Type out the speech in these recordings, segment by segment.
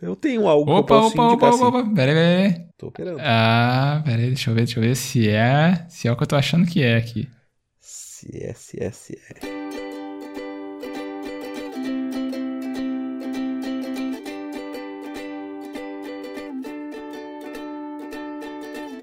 Eu tenho algo opa, que eu posso opa, indicar opa, opa, assim. opa, pera aí, pera aí. Tô querendo. Ah, pera aí, deixa eu ver, deixa eu ver se é, se é o que eu tô achando que é aqui. Se é, se é, se é.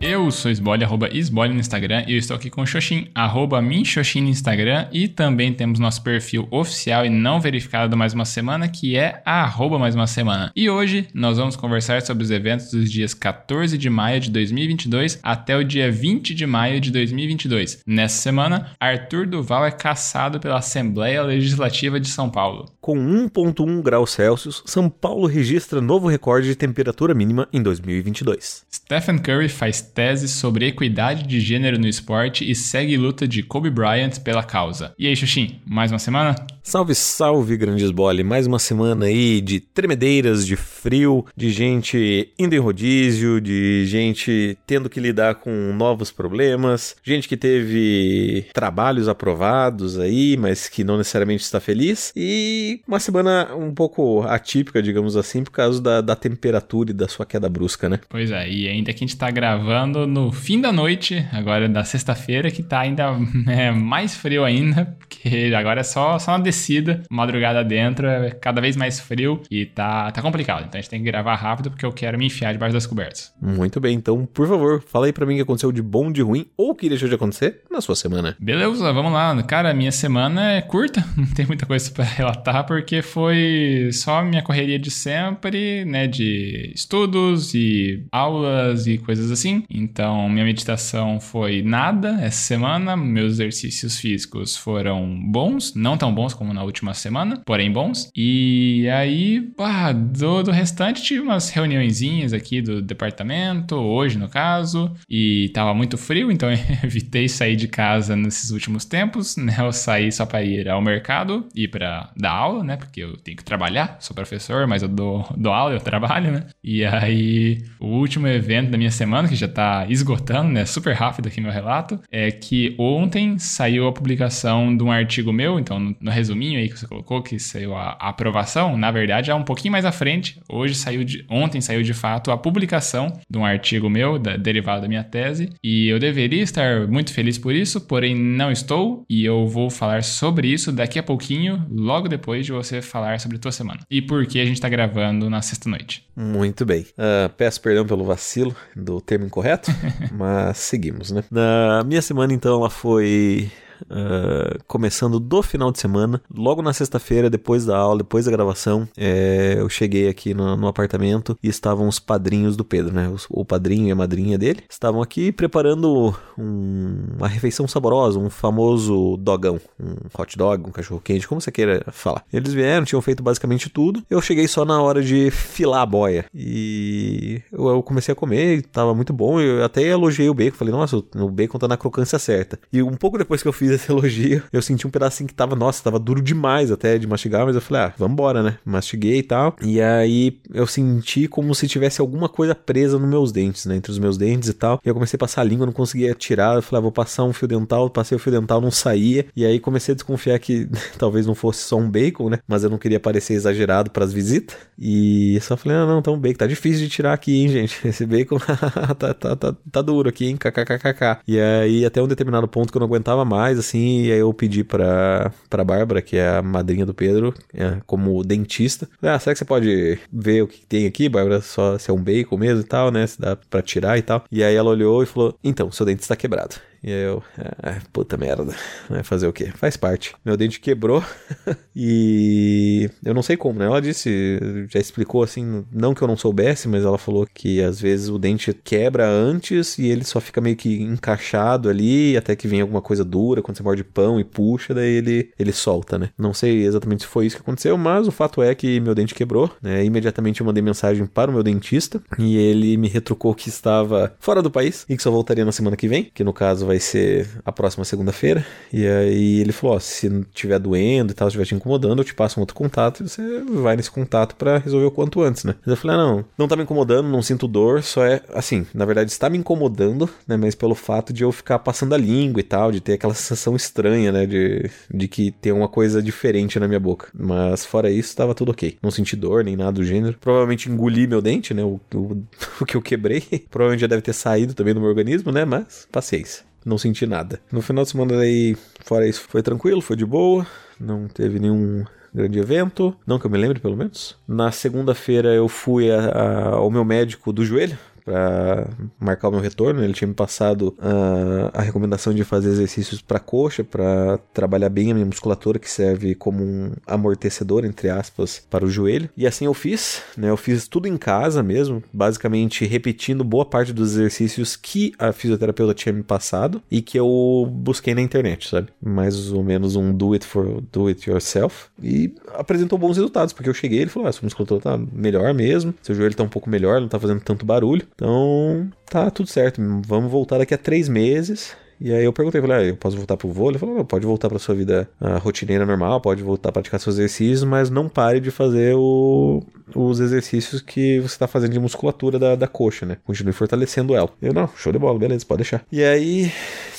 Eu sou Esbole, arroba Esbole no Instagram, e eu estou aqui com o Xoxin, arroba Minxoxin no Instagram, e também temos nosso perfil oficial e não verificado do Mais Uma Semana, que é arroba Mais Uma Semana. E hoje nós vamos conversar sobre os eventos dos dias 14 de maio de 2022 até o dia 20 de maio de 2022. Nessa semana, Arthur Duval é caçado pela Assembleia Legislativa de São Paulo. Com 1.1 graus Celsius, São Paulo registra novo recorde de temperatura mínima em 2022. Stephen Curry faz tese sobre equidade de gênero no esporte e segue luta de Kobe Bryant pela causa. E aí, Xuxim, mais uma semana? Salve, salve, grandes bole. Mais uma semana aí de tremedeiras, de frio, de gente indo em rodízio, de gente tendo que lidar com novos problemas, gente que teve trabalhos aprovados aí, mas que não necessariamente está feliz. E uma semana um pouco atípica, digamos assim, por causa da, da temperatura e da sua queda brusca, né? Pois é, e ainda que a gente tá gravando no fim da noite, agora da sexta-feira, que tá ainda é, mais frio ainda, porque agora é só, só na descida, madrugada dentro, é cada vez mais frio e tá, tá complicado. Então a gente tem que gravar rápido porque eu quero me enfiar debaixo das cobertas. Muito bem, então, por favor, fala aí pra mim o que aconteceu de bom, de ruim ou o que deixou de acontecer na sua semana. Beleza, vamos lá. Cara, minha semana é curta, não tem muita coisa para relatar porque foi só minha correria de sempre, né, de estudos e aulas e coisas assim. Então, minha meditação foi nada essa semana, meus exercícios físicos foram bons, não tão bons como na última semana, porém bons. E aí, pá, do, do restante tive umas reuniõezinhas aqui do departamento, hoje no caso, e tava muito frio, então evitei sair de casa nesses últimos tempos, né? Eu saí só para ir ao mercado e para dar aula, né? Porque eu tenho que trabalhar, sou professor, mas eu dou, dou aula, eu trabalho, né? E aí, o último evento da minha semana, que já tá esgotando, né? Super rápido aqui meu relato, é que ontem saiu a publicação de um artigo meu, então no, resuminho aí que você colocou, que saiu a, a aprovação, na verdade é um pouquinho mais à frente. Hoje saiu de, ontem saiu de fato a publicação de um artigo meu, da, derivado da minha tese, e eu deveria estar muito feliz por isso, porém não estou, e eu vou falar sobre isso daqui a pouquinho, logo depois de você falar sobre a tua semana. E por que a gente tá gravando na sexta-noite. Muito bem. Uh, peço perdão pelo vacilo do termo incorreto, mas seguimos, né? Na minha semana, então, ela foi Uh, começando do final de semana, logo na sexta-feira, depois da aula, depois da gravação, é, eu cheguei aqui no, no, apartamento e estavam os padrinhos do Pedro, né? O, o padrinho e a madrinha dele estavam aqui preparando um, uma refeição saborosa, um famoso dogão, um hot dog, um cachorro quente, como você queira falar. Eles vieram, tinham feito basicamente tudo. Eu cheguei só na hora de filar a boia e eu, eu comecei a comer, tava muito bom. Eu até elogiei o bacon, falei, nossa, o bacon tá na crocância certa. E um pouco depois que eu fiz esse elogio, eu senti um pedacinho que tava, nossa, tava duro demais até de mastigar, mas eu falei, ah, vambora, né? Mastiguei e tal. E aí eu senti como se tivesse alguma coisa presa nos meus dentes, né? Entre os meus dentes e tal. E eu comecei a passar a língua, não conseguia tirar. Eu falei, ah, vou passar um fio dental. Passei o fio dental, não saía. E aí comecei a desconfiar que talvez não fosse só um bacon, né? Mas eu não queria parecer exagerado para as visitas. E só falei, ah, não, tá um bacon. Tá difícil de tirar aqui, hein, gente? Esse bacon tá, tá, tá, tá duro aqui, hein? KKKKK. E aí até um determinado ponto que eu não aguentava mais, assim, e aí eu pedi pra, pra Bárbara, que é a madrinha do Pedro, é, como dentista. Ah, será que você pode ver o que tem aqui, Bárbara? Só se é um bacon mesmo e tal, né? Se dá pra tirar e tal. E aí ela olhou e falou: Então, seu dente está quebrado. E eu, ah, puta merda, vai fazer o quê? Faz parte. Meu dente quebrou e eu não sei como, né? Ela disse, já explicou assim, não que eu não soubesse, mas ela falou que às vezes o dente quebra antes e ele só fica meio que encaixado ali até que vem alguma coisa dura, quando você morde pão e puxa, daí ele, ele solta, né? Não sei exatamente se foi isso que aconteceu, mas o fato é que meu dente quebrou, né? Imediatamente eu mandei mensagem para o meu dentista e ele me retrucou que estava fora do país e que só voltaria na semana que vem, que no caso vai vai ser a próxima segunda-feira. E aí ele falou: ó, se estiver doendo e tal, estiver te incomodando, eu te passo um outro contato e você vai nesse contato para resolver o quanto antes, né? Eu falei: ah, não, não tá me incomodando, não sinto dor, só é assim, na verdade está me incomodando, né? Mas pelo fato de eu ficar passando a língua e tal, de ter aquela sensação estranha, né? De, de que tem uma coisa diferente na minha boca. Mas fora isso, tava tudo ok. Não senti dor nem nada do gênero. Provavelmente engoli meu dente, né? O, o, o que eu quebrei. Provavelmente já deve ter saído também do meu organismo, né? Mas paciência não senti nada. No final de semana aí, fora isso, foi tranquilo, foi de boa, não teve nenhum grande evento, não que eu me lembre pelo menos. Na segunda-feira eu fui a, a, ao meu médico do joelho, para marcar o meu retorno. Ele tinha me passado uh, a recomendação de fazer exercícios para coxa, para trabalhar bem a minha musculatura, que serve como um amortecedor, entre aspas, para o joelho. E assim eu fiz, né? Eu fiz tudo em casa mesmo, basicamente repetindo boa parte dos exercícios que a fisioterapeuta tinha me passado e que eu busquei na internet, sabe? Mais ou menos um do it for do it yourself. E apresentou bons resultados, porque eu cheguei ele falou: ah, sua musculatura tá melhor mesmo, seu joelho tá um pouco melhor, não tá fazendo tanto barulho. Então, tá tudo certo. Vamos voltar daqui a três meses. E aí eu perguntei, falei, ah, eu posso voltar pro vôlei? Ele falou, pode voltar pra sua vida uh, rotineira normal, pode voltar a praticar seus exercícios, mas não pare de fazer o, os exercícios que você tá fazendo de musculatura da, da coxa, né? Continue fortalecendo ela. Eu, não, show de bola, beleza, pode deixar. E aí,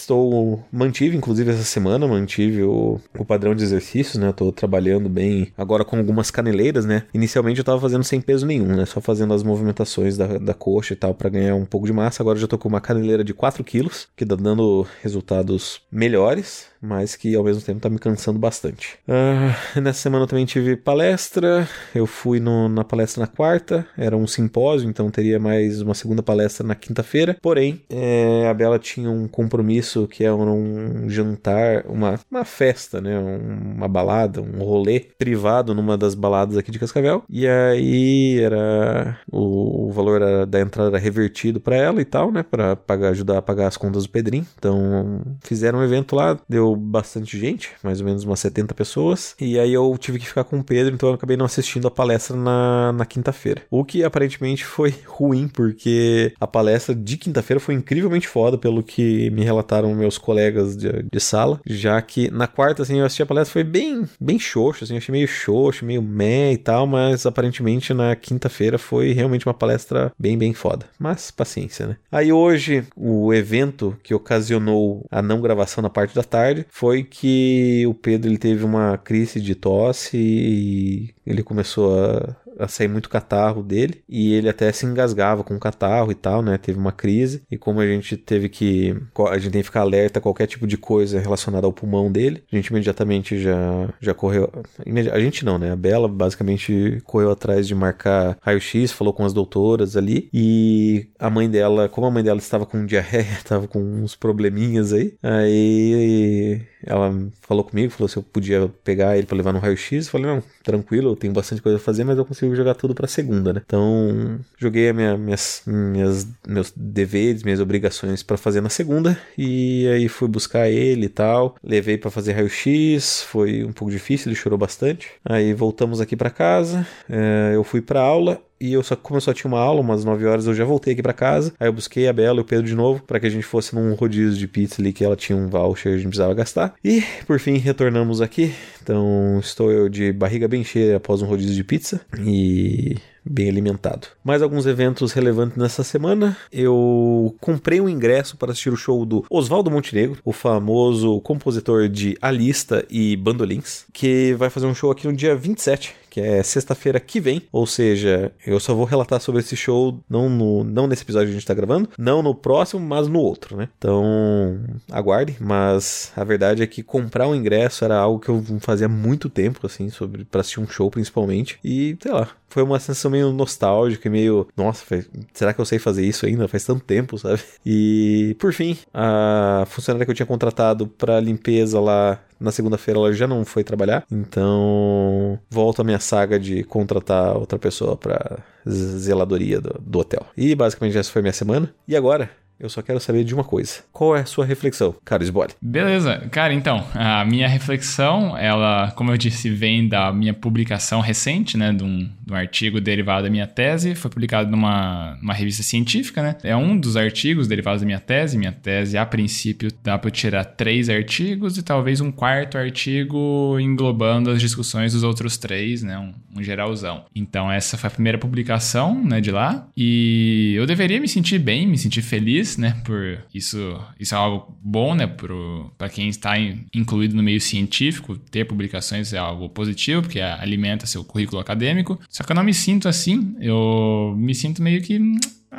estou mantive, inclusive essa semana, mantive o, o padrão de exercícios, né? Estou trabalhando bem agora com algumas caneleiras, né? Inicialmente eu estava fazendo sem peso nenhum, né? Só fazendo as movimentações da, da coxa e tal para ganhar um pouco de massa. Agora já estou com uma caneleira de 4 quilos, que tá dando resultados melhores mas que ao mesmo tempo tá me cansando bastante. Uh, nessa semana eu também tive palestra, eu fui no, na palestra na quarta, era um simpósio, então teria mais uma segunda palestra na quinta-feira, porém é, a Bela tinha um compromisso que era um jantar, uma, uma festa, né, uma balada, um rolê privado numa das baladas aqui de Cascavel, e aí era o, o valor da entrada era revertido para ela e tal, né, para pagar, ajudar a pagar as contas do Pedrinho, então fizeram um evento lá, deu bastante gente, mais ou menos umas 70 pessoas. E aí eu tive que ficar com o Pedro, então eu acabei não assistindo a palestra na, na quinta-feira. O que aparentemente foi ruim, porque a palestra de quinta-feira foi incrivelmente foda, pelo que me relataram meus colegas de, de sala. Já que na quarta, assim, eu assisti a palestra, foi bem, bem xoxo, assim, eu achei meio xoxo, meio meh e tal, mas aparentemente na quinta-feira foi realmente uma palestra bem, bem foda. Mas paciência, né? Aí hoje, o evento que ocasionou a não gravação na parte da tarde foi que o Pedro ele teve uma crise de tosse e ele começou a a sair muito catarro dele e ele até se engasgava com o catarro e tal, né? Teve uma crise e como a gente teve que a gente tem que ficar alerta a qualquer tipo de coisa relacionada ao pulmão dele, a gente imediatamente já já correu, a gente não, né? A Bela basicamente correu atrás de marcar raio-x, falou com as doutoras ali e a mãe dela, como a mãe dela estava com diarreia, estava com uns probleminhas aí, aí ela falou comigo, falou se eu podia pegar ele para levar no raio-x. Falei, não, tranquilo, eu tenho bastante coisa a fazer, mas eu consigo jogar tudo para segunda, né? Então, joguei minha, minhas, minhas, meus deveres, minhas obrigações para fazer na segunda. E aí fui buscar ele e tal. Levei para fazer raio-x, foi um pouco difícil, ele chorou bastante. Aí voltamos aqui para casa, é, eu fui para aula e eu só, como eu só tinha uma aula, umas 9 horas, eu já voltei aqui para casa. Aí eu busquei a Bela e o Pedro de novo, para que a gente fosse num rodízio de pizza ali, que ela tinha um voucher e a gente precisava gastar. E, por fim, retornamos aqui. Então, estou eu de barriga bem cheia após um rodízio de pizza. E bem alimentado. Mais alguns eventos relevantes nessa semana. Eu comprei um ingresso para assistir o show do Oswaldo Montenegro, o famoso compositor de A Lista e Bandolins, que vai fazer um show aqui no dia 27, que é sexta-feira que vem. Ou seja, eu só vou relatar sobre esse show não, no, não nesse episódio que a gente tá gravando, não no próximo, mas no outro, né? Então, aguarde. Mas a verdade é que comprar um ingresso era algo que eu fazia muito tempo, assim, sobre para assistir um show principalmente. E, sei lá, foi uma sensação meio nostálgica, meio, nossa, será que eu sei fazer isso ainda? Faz tanto tempo, sabe? E por fim, a funcionária que eu tinha contratado para limpeza lá na segunda-feira ela já não foi trabalhar, então volta a minha saga de contratar outra pessoa para zeladoria do, do hotel. E basicamente essa foi minha semana. E agora Eu só quero saber de uma coisa. Qual é a sua reflexão, cara esbole? Beleza. Cara, então, a minha reflexão, ela, como eu disse, vem da minha publicação recente, né, de um, de um artigo derivado da minha tese. Foi publicado numa, numa revista científica, né? É um dos artigos derivados da minha tese. Minha tese, a princípio, dá para tirar três artigos e talvez um quarto artigo englobando as discussões dos outros três, né? Um, um geralzão. Então, essa foi a primeira publicação, né, de lá. E eu deveria me sentir bem, me sentir feliz né? Por isso, isso é algo bom, né? Para quem está in, incluído no meio científico, ter publicações é algo positivo, porque alimenta seu currículo acadêmico. Só que eu não me sinto assim. Eu me sinto meio que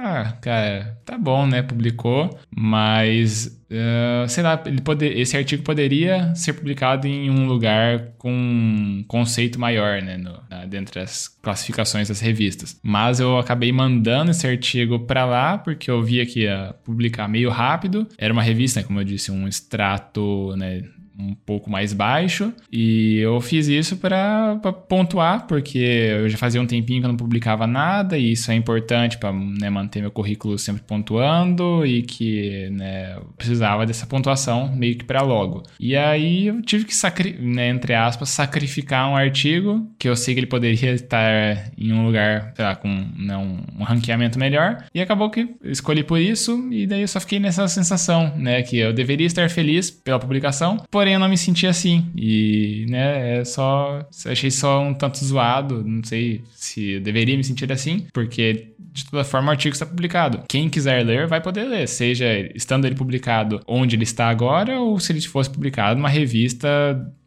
ah, cara, tá bom, né? Publicou, mas uh, sei lá, ele poder, esse artigo poderia ser publicado em um lugar com um conceito maior, né? No, na, dentre as classificações das revistas. Mas eu acabei mandando esse artigo para lá porque eu via que ia publicar meio rápido. Era uma revista, né, como eu disse, um extrato, né? Um pouco mais baixo. E eu fiz isso para pontuar, porque eu já fazia um tempinho que eu não publicava nada, e isso é importante para né, manter meu currículo sempre pontuando e que né, eu precisava dessa pontuação meio que para logo. E aí eu tive que, né, entre aspas, sacrificar um artigo que eu sei que ele poderia estar em um lugar, sei lá, com né, um, um ranqueamento melhor, e acabou que eu escolhi por isso, e daí eu só fiquei nessa sensação, né, que eu deveria estar feliz pela publicação, porém porém eu não me senti assim. E, né, é só. Achei só um tanto zoado. Não sei se eu deveria me sentir assim, porque de toda forma o artigo está publicado. Quem quiser ler vai poder ler, seja estando ele publicado onde ele está agora ou se ele fosse publicado numa revista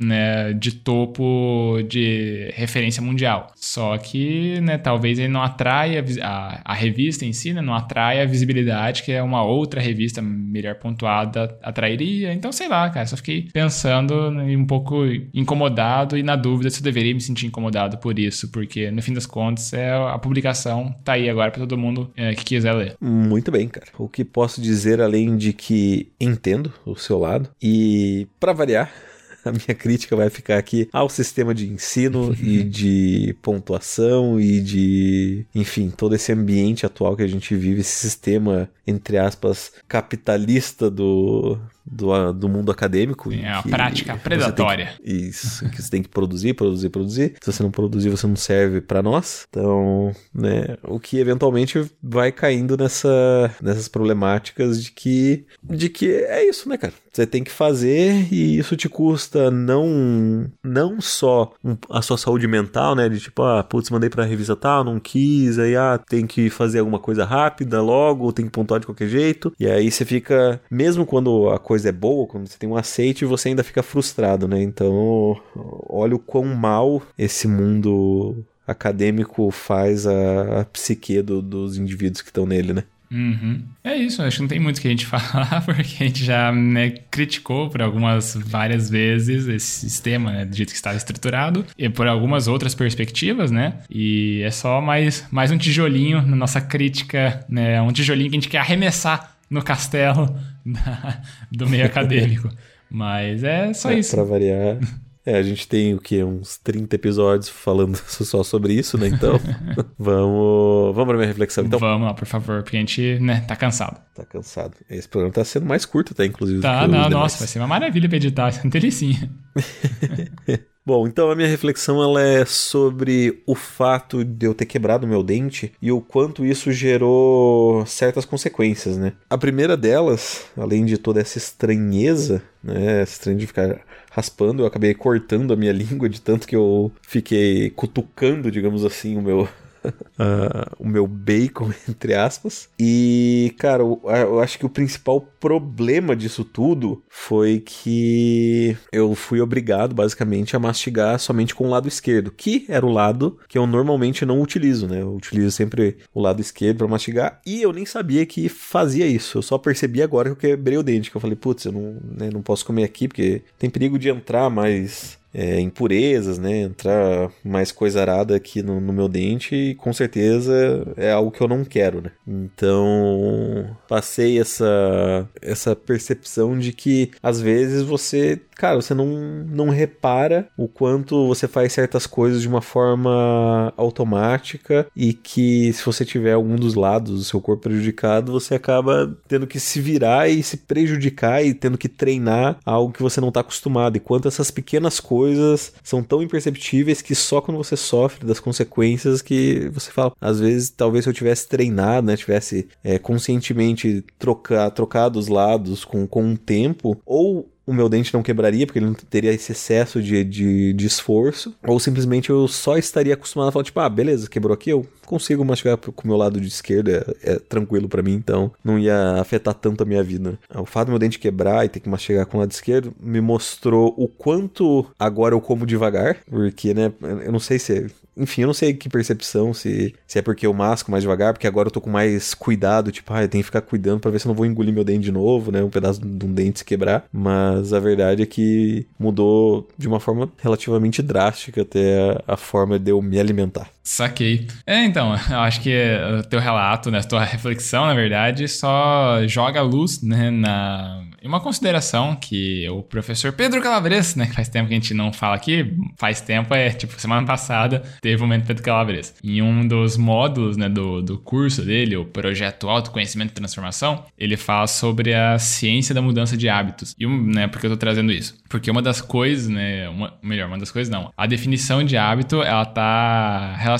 né, de topo de referência mundial. Só que, né, talvez ele não atraia a, a revista em si, né, não atrai a visibilidade que é uma outra revista melhor pontuada atrairia. Então, sei lá, cara, só fiquei pensando né, um pouco incomodado e na dúvida se eu deveria me sentir incomodado por isso, porque no fim das contas é a publicação tá aí agora para todo mundo é, que quiser ler. Muito bem, cara. O que posso dizer além de que entendo o seu lado e para variar a minha crítica vai ficar aqui ao sistema de ensino e de pontuação e de, enfim, todo esse ambiente atual que a gente vive, esse sistema, entre aspas, capitalista do, do, do mundo acadêmico. É a prática predatória. Que, isso, que você tem que produzir, produzir, produzir. Se você não produzir, você não serve para nós. Então, né, o que eventualmente vai caindo nessa, nessas problemáticas de que, de que é isso, né, cara? Você tem que fazer e isso te custa não, não só a sua saúde mental, né? De tipo, ah, putz, mandei pra revista tal, não quis, aí ah, tem que fazer alguma coisa rápida logo, tem que pontuar de qualquer jeito. E aí você fica, mesmo quando a coisa é boa, quando você tem um aceite, você ainda fica frustrado, né? Então, olha o quão mal esse mundo acadêmico faz a, a psique do, dos indivíduos que estão nele, né? Uhum. É isso, acho que não tem muito que a gente falar, porque a gente já né, criticou por algumas várias vezes esse sistema, né, do jeito que estava estruturado, e por algumas outras perspectivas, né? E é só mais, mais um tijolinho na nossa crítica, né? Um tijolinho que a gente quer arremessar no castelo da, do meio acadêmico. Mas é só é, isso. Pra variar. É, a gente tem o que? Uns 30 episódios falando só sobre isso, né? Então, vamos, vamos pra minha reflexão. Então. Vamos lá, por favor, porque a gente né, tá cansado. Tá cansado. Esse programa tá sendo mais curto até, inclusive. Tá, não, nossa, vai ser uma maravilha pra editar, delicinha. Bom, então a minha reflexão ela é sobre o fato de eu ter quebrado meu dente e o quanto isso gerou certas consequências, né? A primeira delas, além de toda essa estranheza, né, estranho de ficar raspando, eu acabei cortando a minha língua de tanto que eu fiquei cutucando, digamos assim, o meu uh, o meu bacon, entre aspas. E, cara, eu, eu, acho que o principal problema disso tudo foi que eu fui obrigado, basicamente, a mastigar somente com o lado esquerdo, que era o lado que eu normalmente não utilizo, né? Eu utilizo sempre o lado esquerdo para mastigar e eu nem sabia que fazia isso. Eu só percebi agora que eu quebrei o dente, que eu falei, putz, eu não, né, não posso comer aqui porque tem perigo de entrar mais é, impurezas, né? Entrar mais coisa arada aqui no, no, meu dente e com certeza é algo que eu não quero, né? Então passei essa, essa percepção de que às vezes você cara, você não, não repara o quanto você faz certas coisas de uma forma automática e que se você tiver algum dos lados do seu corpo prejudicado, você acaba tendo que se virar e se prejudicar e tendo que treinar algo que você não está acostumado. E quanto essas pequenas coisas são tão imperceptíveis que só quando você sofre das consequências que você fala, às vezes, talvez se eu tivesse treinado, né, tivesse é, conscientemente trocar, trocado os lados com, com um tempo, ou o meu dente não quebraria, porque ele não teria esse excesso de, de, de, esforço, ou simplesmente eu só estaria acostumado a falar, tipo, ah, beleza, quebrou aqui, eu consigo mastigar com o meu lado de esquerda, é, é tranquilo para mim, então não ia afetar tanto a minha vida. O fato do meu dente quebrar e ter que mastigar com o lado esquerdo me mostrou o quanto agora eu como devagar, porque, né, eu não sei se enfim, eu não sei que percepção, se, se é porque eu masco mais devagar, porque agora eu tô com mais cuidado, tipo, ah, eu tenho que ficar cuidando para ver se eu não vou engolir meu dente de novo, né? Um pedaço de um dente se quebrar. Mas a verdade é que mudou de uma forma relativamente drástica até a, a forma de eu me alimentar. Saquei. É, então, eu acho que o teu relato, né, a tua reflexão, na verdade, só joga luz, né, na uma consideração que o professor Pedro Calabres, né, que faz tempo que a gente não fala aqui, faz tempo, é tipo, semana passada teve o momento Pedro Calabres. Em um dos módulos, né, do, do curso dele, o projeto Autoconhecimento e Transformação, ele fala sobre a ciência da mudança de hábitos. E, né, por que eu tô trazendo isso? Porque uma das coisas, né, uma, melhor, uma das coisas não, a definição de hábito, ela tá relacionada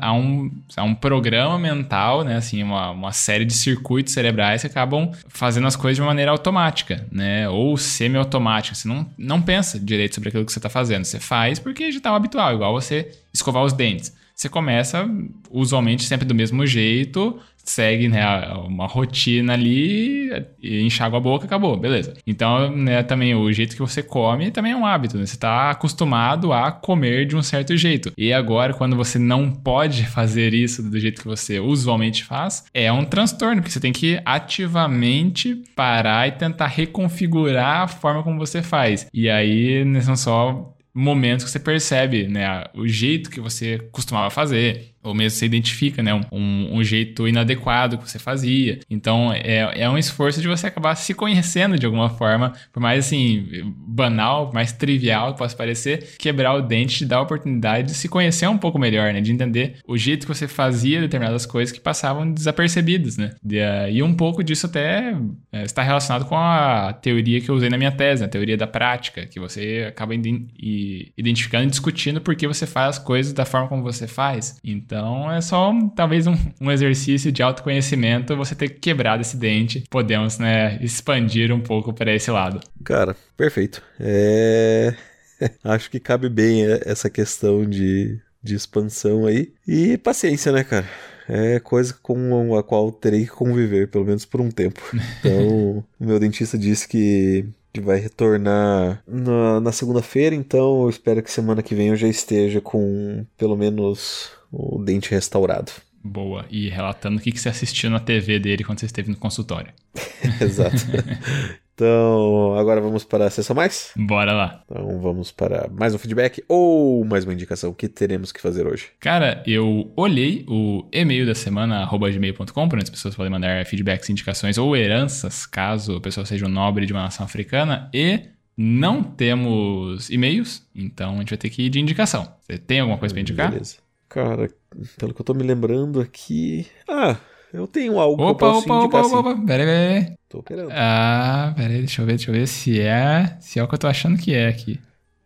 a um, a um programa mental, né, assim, uma, uma série de circuitos cerebrais que acabam fazendo as coisas de uma maneira automática automática, né? Ou semi-automática. Você não, não pensa direito sobre aquilo que você está fazendo. Você faz porque já está habitual, igual você escovar os dentes. Você começa usualmente sempre do mesmo jeito, segue né, uma rotina ali, enxágua a boca, acabou, beleza. Então, né, também o jeito que você come também é um hábito, né? Você está acostumado a comer de um certo jeito. E agora, quando você não pode fazer isso do jeito que você usualmente faz, é um transtorno, porque você tem que ativamente parar e tentar reconfigurar a forma como você faz. E aí, não são só momentos que você percebe, né, o jeito que você costumava fazer, ou mesmo você identifica, né, um, um, jeito inadequado que você fazia. Então, é, é um esforço de você acabar se conhecendo de alguma forma, por mais, assim, banal, mais trivial que possa parecer, quebrar o dente te dá a oportunidade de se conhecer um pouco melhor, né, de entender o jeito que você fazia determinadas coisas que passavam desapercebidas, né. De, uh, e um pouco disso até uh, está relacionado com a teoria que eu usei na minha tese, a teoria da prática, que você acaba identificando e discutindo por que você faz as coisas da forma como você faz. Então, então é só talvez um, um, exercício de autoconhecimento você ter quebrado esse dente. Podemos, né, expandir um pouco para esse lado. Cara, perfeito. É... Acho que cabe bem é, essa questão de, de expansão aí. E paciência, né, cara? é coisa com a qual terei que conviver, pelo menos por um tempo. Então, o meu dentista disse que, que vai retornar na, na segunda-feira, então eu espero que semana que vem eu já esteja com pelo menos o dente restaurado. Boa. E relatando o que você assistiu na TV dele quando você esteve no consultório. Exato. Então, agora vamos para a sessão mais? Bora lá. Então, vamos para mais um feedback ou mais uma indicação. O que teremos que fazer hoje? Cara, eu olhei o e-mail da semana, gmail.com, para onde as pessoas podem mandar feedbacks, indicações ou heranças, caso a pessoa seja um nobre de uma nação africana, e não temos e-mails, então a gente vai ter que ir de indicação. Você tem alguma coisa para indicar? Beleza. Cara, pelo que eu tô me lembrando aqui. Ah, eu tenho algo opa, que eu posso opa, opa, opa, opa, peraí, peraí. Tô esperando. Ah, peraí, deixa eu ver, deixa eu ver se é. Se é o que eu tô achando que é aqui.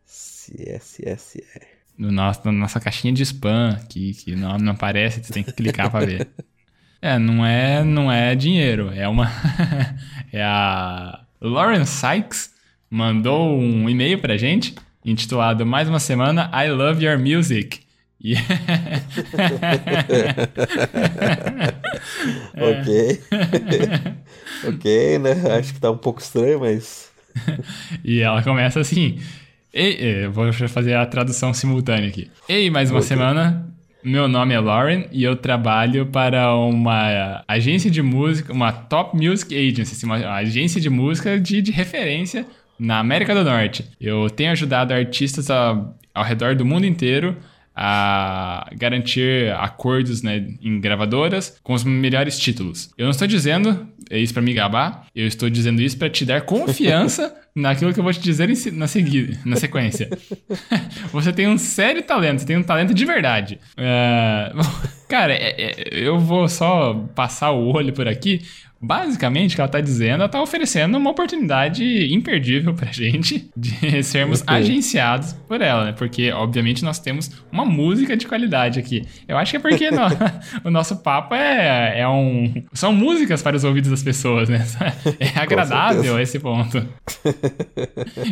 Se é, se é, se é. No nosso, na nossa caixinha de spam, que, que não, não aparece, você tem que clicar pra ver. É, não é, não é dinheiro, é uma. é a Lauren Sykes mandou um e-mail pra gente intitulado Mais uma semana I Love Your Music. ok. ok, né? Acho que tá um pouco estranho, mas. e ela começa assim. Ei, vou fazer a tradução simultânea aqui. Ei, mais uma okay. semana. Meu nome é Lauren e eu trabalho para uma agência de música, uma Top Music Agency, assim, uma agência de música de, de referência na América do Norte. Eu tenho ajudado artistas a, ao redor do mundo inteiro a garantir acordos né, em gravadoras com os melhores títulos. Eu não estou dizendo isso para me gabar, eu estou dizendo isso para te dar confiança naquilo que eu vou te dizer na, seguida, na sequência. você tem um sério talento, você tem um talento de verdade. Uh, cara, é, é, eu vou só passar o olho por aqui. Basicamente, o que ela está dizendo, ela está oferecendo uma oportunidade imperdível pra gente de sermos okay. agenciados por ela, né? Porque, obviamente, nós temos uma música de qualidade aqui. Eu acho que é porque no, o nosso papo é, é um. São músicas para os ouvidos das pessoas, né? É agradável esse ponto.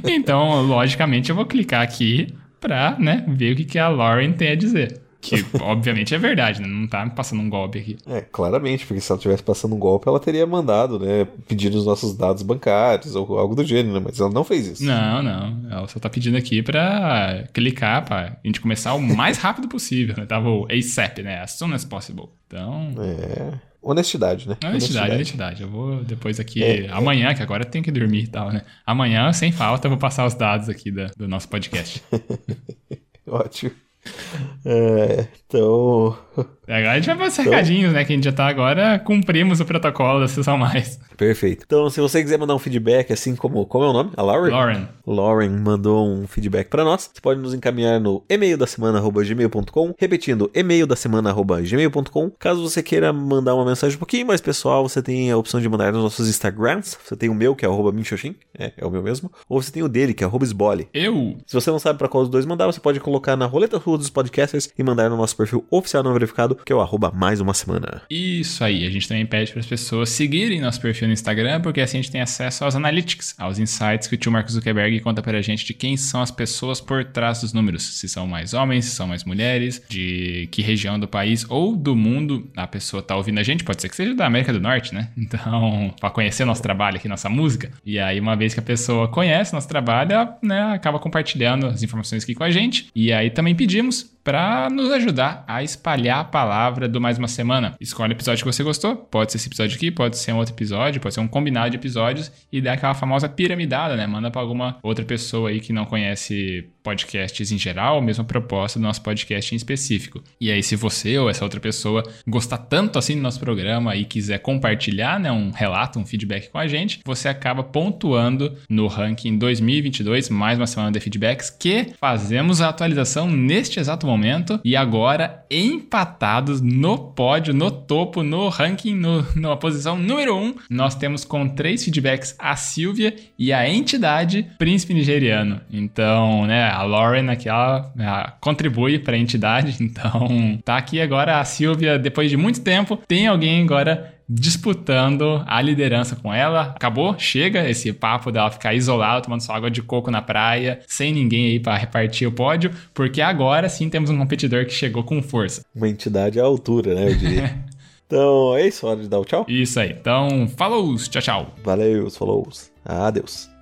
Então, logicamente, eu vou clicar aqui pra né, ver o que, que a Lauren tem a dizer. Que obviamente é verdade, né? Não tá passando um golpe aqui. É, claramente, porque se ela tivesse passando um golpe, ela teria mandado, né? Pedindo os nossos dados bancários ou algo do gênero, né? Mas ela não fez isso. Não, não. Ela só tá pedindo aqui pra clicar pra a gente começar o mais rápido possível, né? Tava o ASAP, né? As soon as possible. Então. É. Honestidade, né? Honestidade, honestidade. honestidade. Eu vou depois aqui, é, é. amanhã, é. que agora eu tenho que dormir e tal, né? Amanhã, sem falta, eu vou passar os dados aqui da, do nosso podcast. Ótimo. É, então. Agora a gente vai para os então... né? Que a gente já tá agora, cumprimos o protocolo da sessão mais. Perfeito. Então, se você quiser mandar um feedback, assim como. Como é o nome? A Lauren? Lauren. Lauren mandou um feedback para nós. Você pode nos encaminhar no e-mail da semana.gmail.com. Repetindo, e-mail da semana.gmail.com. Caso você queira mandar uma mensagem um pouquinho mais pessoal, você tem a opção de mandar nos nossos Instagrams. Você tem o meu, que é arroba Minxoxin. É, é o meu mesmo. Ou você tem o dele, que é arroba Sbole. Eu? Se você não sabe para qual dos dois mandar, você pode colocar na roleta rua dos podcasters e mandar no nosso perfil oficial não verificado, que é o arroba mais uma semana. Isso aí. A gente também pede para as pessoas seguirem nosso perfil no Instagram, porque assim a gente tem acesso aos analytics, aos insights que o tio Marcos Zuckerberg conta para a gente de quem são as pessoas por trás dos números. Se são mais homens, se são mais mulheres, de que região do país ou do mundo a pessoa tá ouvindo a gente. Pode ser que seja da América do Norte, né? Então, para conhecer nosso trabalho aqui, nossa música. E aí, uma vez que a pessoa conhece nosso trabalho, ela né, acaba compartilhando as informações aqui com a gente. E aí também pedimos para nos ajudar a espalhar a palavra do Mais Uma Semana. Escolhe o episódio que você gostou, pode ser esse episódio aqui, pode ser um outro episódio, pode ser um combinado de episódios e dá aquela famosa piramidada, né? Manda para alguma outra pessoa aí que não conhece podcasts em geral, ou mesmo a proposta do nosso podcast em específico. E aí, se você ou essa outra pessoa gostar tanto assim do nosso programa e quiser compartilhar né, um relato, um feedback com a gente, você acaba pontuando no ranking 2022, mais uma semana de feedbacks, que fazemos a atualização neste exato momento momento. E agora empatados no pódio, no topo, no ranking, no, na posição número 1, um, nós temos com três feedbacks a Silvia e a entidade Príncipe Nigeriano. Então, né, a Lauren aqui, ela, ela contribui para a entidade. Então, tá aqui agora a Silvia, depois de muito tempo, tem alguém agora disputando a liderança com ela. Acabou, chega esse papo dela ficar isolada, tomando sua água de coco na praia, sem ninguém aí para repartir o pódio, porque agora sim temos um competidor que chegou com força. Uma entidade à altura, né, eu diria. então, é isso, hora de dar o tchau? Isso aí. Então, falou, tchau, tchau. Valeu, falou. Adeus.